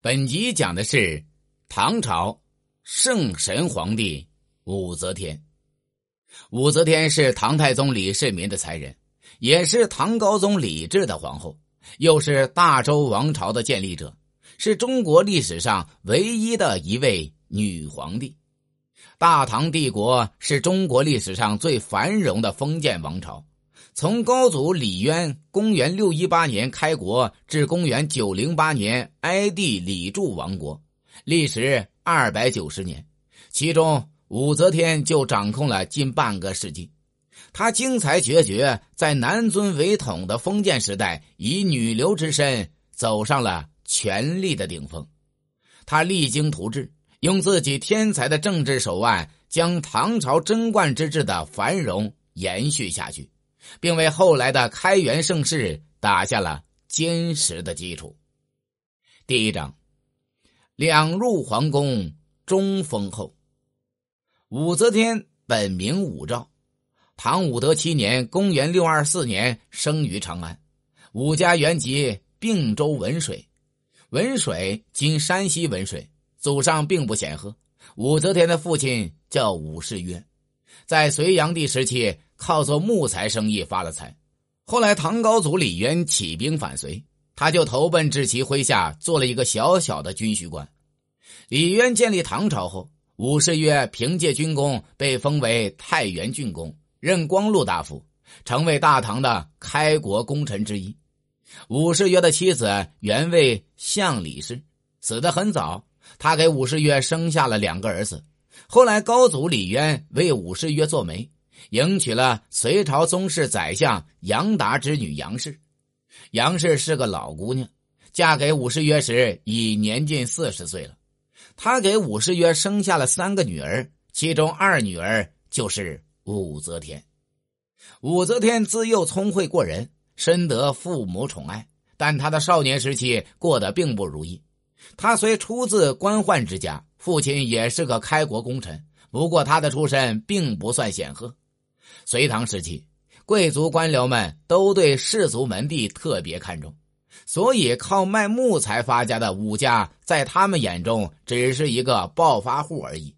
本集讲的是唐朝圣神皇帝武则天。武则天是唐太宗李世民的才人，也是唐高宗李治的皇后，又是大周王朝的建立者，是中国历史上唯一的一位女皇帝。大唐帝国是中国历史上最繁荣的封建王朝。从高祖李渊公元六一八年开国至公元九零八年哀帝李柱亡国，历时二百九十年，其中武则天就掌控了近半个世纪。她精彩绝绝，在男尊为统的封建时代，以女流之身走上了权力的顶峰。她励精图治，用自己天才的政治手腕，将唐朝贞观之治的繁荣延续下去。并为后来的开元盛世打下了坚实的基础。第一章，两入皇宫终封后。武则天本名武曌，唐武德七年（公元六二四年）生于长安。武家原籍并州文水，文水今山西文水。祖上并不显赫。武则天的父亲叫武士约，在隋炀帝时期。靠做木材生意发了财，后来唐高祖李渊起兵反隋，他就投奔至其麾下，做了一个小小的军需官。李渊建立唐朝后，武士约凭借军功被封为太原郡公，任光禄大夫，成为大唐的开国功臣之一。武士约的妻子原为相李氏，死得很早，他给武士约生下了两个儿子。后来高祖李渊为武士约做媒。迎娶了隋朝宗室宰相杨达之女杨氏。杨氏是个老姑娘，嫁给武士约时已年近四十岁了。她给武士约生下了三个女儿，其中二女儿就是武则天。武则天自幼聪慧过人，深得父母宠爱，但她的少年时期过得并不如意。她虽出自官宦之家，父亲也是个开国功臣，不过她的出身并不算显赫。隋唐时期，贵族官僚们都对士族门第特别看重，所以靠卖木材发家的武家，在他们眼中只是一个暴发户而已。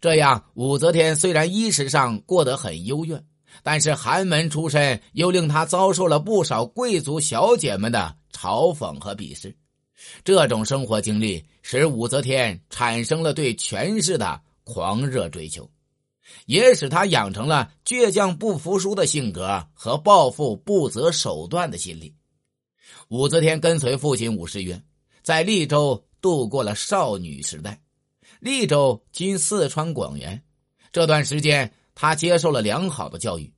这样，武则天虽然衣食上过得很优越，但是寒门出身又令她遭受了不少贵族小姐们的嘲讽和鄙视。这种生活经历使武则天产生了对权势的狂热追求。也使他养成了倔强不服输的性格和报复不择手段的心理。武则天跟随父亲武士约，在利州度过了少女时代。利州今四川广元。这段时间，他接受了良好的教育。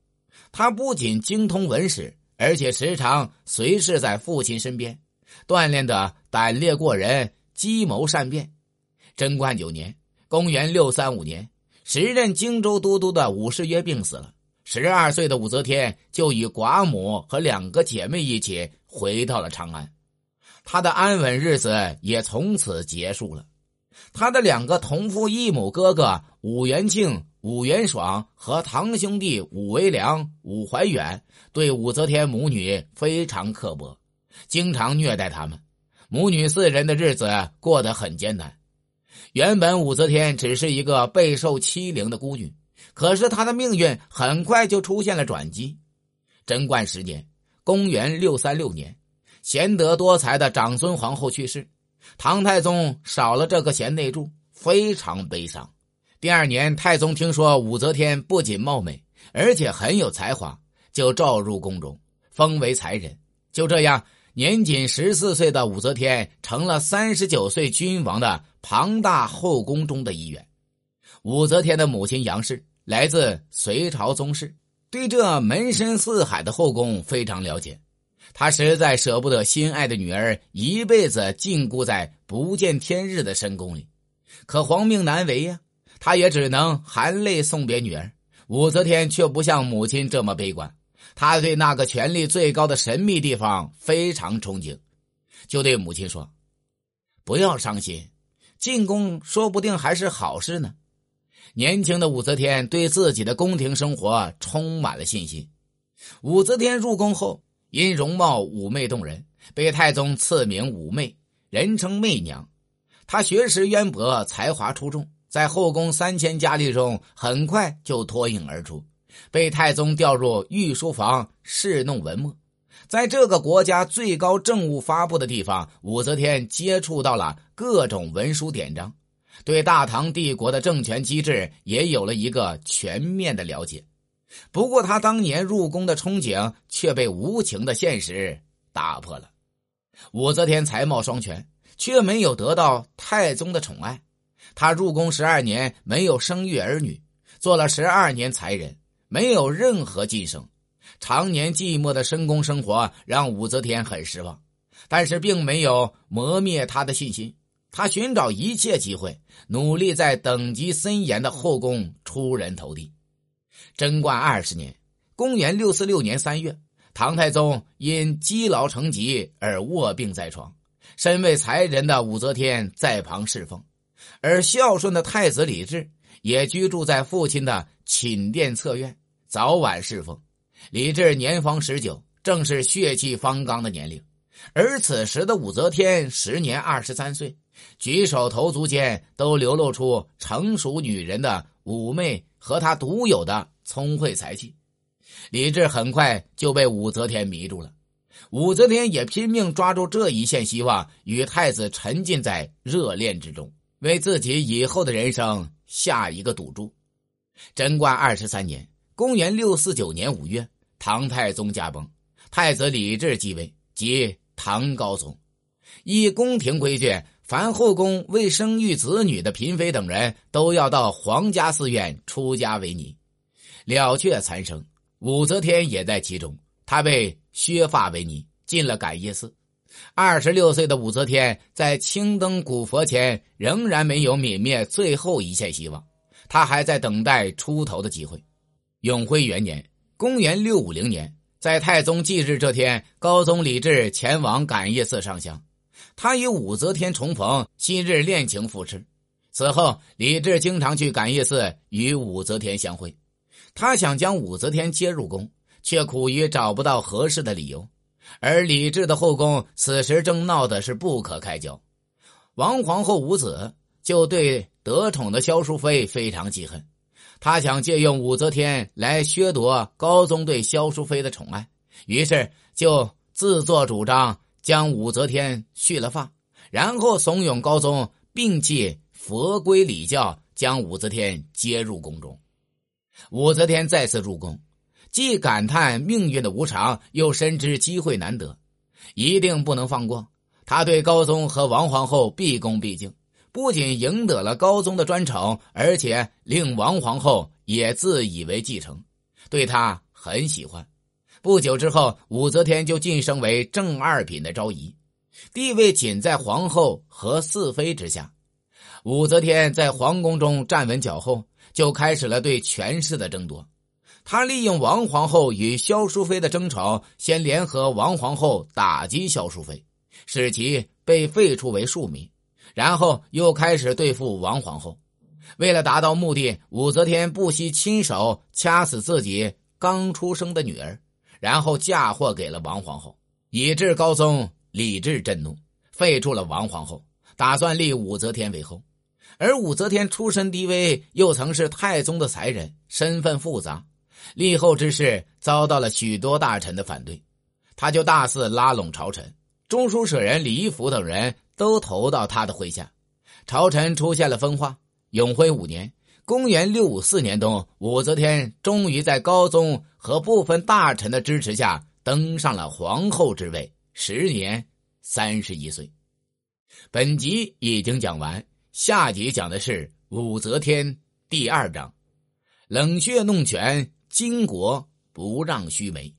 他不仅精通文史，而且时常随侍在父亲身边，锻炼的胆略过人，机谋善变。贞观九年（公元六三五年）。时任荆州都督的武士约病死了，十二岁的武则天就与寡母和两个姐妹一起回到了长安，她的安稳日子也从此结束了。他的两个同父异母哥哥武元庆、武元爽和堂兄弟武为良、武怀远对武则天母女非常刻薄，经常虐待他们，母女四人的日子过得很艰难。原本武则天只是一个备受欺凌的孤女，可是她的命运很快就出现了转机。贞观十年（公元六三六年），贤德多才的长孙皇后去世，唐太宗少了这个贤内助，非常悲伤。第二年，太宗听说武则天不仅貌美，而且很有才华，就召入宫中，封为才人。就这样。年仅十四岁的武则天成了三十九岁君王的庞大后宫中的一员。武则天的母亲杨氏来自隋朝宗室，对这门深似海的后宫非常了解。她实在舍不得心爱的女儿一辈子禁锢在不见天日的深宫里，可皇命难违呀，她也只能含泪送别女儿。武则天却不像母亲这么悲观。他对那个权力最高的神秘地方非常憧憬，就对母亲说：“不要伤心，进宫说不定还是好事呢。”年轻的武则天对自己的宫廷生活充满了信心。武则天入宫后，因容貌妩媚动人，被太宗赐名武媚，人称媚娘。她学识渊博，才华出众，在后宫三千佳丽中很快就脱颖而出，被太宗调入御书房侍弄文墨。在这个国家最高政务发布的地方，武则天接触到了各种文书典章，对大唐帝国的政权机制也有了一个全面的了解。不过，他当年入宫的憧憬却被无情的现实打破了。武则天才貌双全。却没有得到太宗的宠爱，他入宫十二年没有生育儿女，做了十二年才人，没有任何晋升，常年寂寞的深宫生活让武则天很失望，但是并没有磨灭她的信心。她寻找一切机会，努力在等级森严的后宫出人头地。贞观二十年（公元六四六年三月），唐太宗因积劳成疾而卧病在床。身为才人的武则天在旁侍奉，而孝顺的太子李治也居住在父亲的寝殿侧院，早晚侍奉。李治年方十九，正是血气方刚的年龄，而此时的武则天时年二十三岁，举手投足间都流露出成熟女人的妩媚和她独有的聪慧才气。李治很快就被武则天迷住了。武则天也拼命抓住这一线希望，与太子沉浸在热恋之中，为自己以后的人生下一个赌注。贞观二十三年（公元六四九年五月），唐太宗驾崩，太子李治继位，即唐高宗。依宫廷规矩，凡后宫未生育子女的嫔妃等人，都要到皇家寺院出家为尼，了却残生。武则天也在其中，她被。削发为尼，进了感业寺。二十六岁的武则天在青灯古佛前仍然没有泯灭最后一线希望，她还在等待出头的机会。永徽元年（公元六五零年），在太宗忌日这天，高宗李治前往感业寺上香，他与武则天重逢，昔日恋情复炽。此后，李治经常去感业寺与武则天相会，他想将武则天接入宫。却苦于找不到合适的理由，而李治的后宫此时正闹得是不可开交。王皇后无子，就对得宠的萧淑妃非常记恨，他想借用武则天来削夺高宗对萧淑妃的宠爱，于是就自作主张将武则天续了发，然后怂恿高宗摒弃佛规礼教，将武则天接入宫中。武则天再次入宫。既感叹命运的无常，又深知机会难得，一定不能放过。他对高宗和王皇后毕恭毕敬，不仅赢得了高宗的专宠，而且令王皇后也自以为继承，对他很喜欢。不久之后，武则天就晋升为正二品的昭仪，地位仅在皇后和四妃之下。武则天在皇宫中站稳脚后，就开始了对权势的争夺。他利用王皇后与萧淑妃的争吵，先联合王皇后打击萧淑妃，使其被废除为庶民，然后又开始对付王皇后。为了达到目的，武则天不惜亲手掐死自己刚出生的女儿，然后嫁祸给了王皇后，以致高宗李治震怒，废除了王皇后，打算立武则天为后。而武则天出身低微，又曾是太宗的才人，身份复杂。立后之事遭到了许多大臣的反对，他就大肆拉拢朝臣，中书舍人李义府等人都投到他的麾下，朝臣出现了分化。永徽五年（公元六五四年）冬，武则天终于在高宗和部分大臣的支持下登上了皇后之位，时年三十一岁。本集已经讲完，下集讲的是武则天第二章：冷血弄权。巾帼不让须眉。